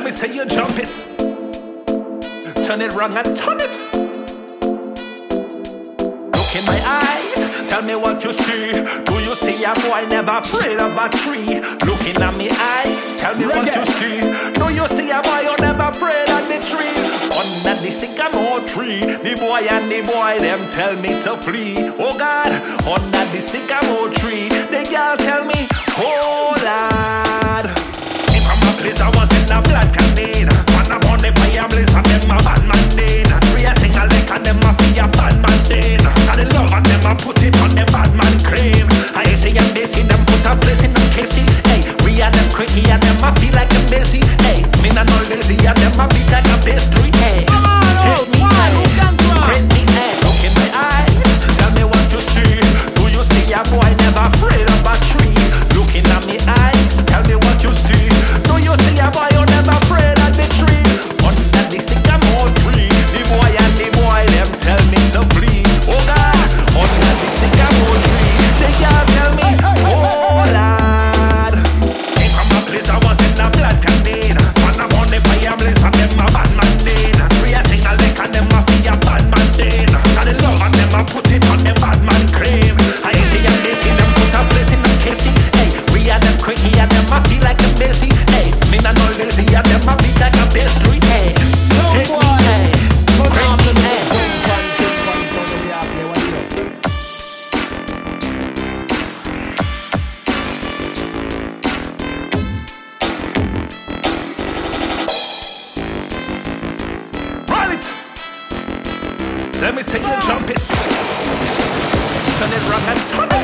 Let me see you jump it. Turn it wrong and turn it. Look in my eye, tell me what you see. Do you see a boy never afraid of a tree? Looking at me eyes, tell me Reggae. what you see. Do you see a boy who never afraid of the tree? Under the sycamore tree, the boy and the boy them tell me to flee. Oh God, under the sycamore tree, the girl tell me, oh Lord. This I was in a black Let me see you jump it. Turn it rock and turn it.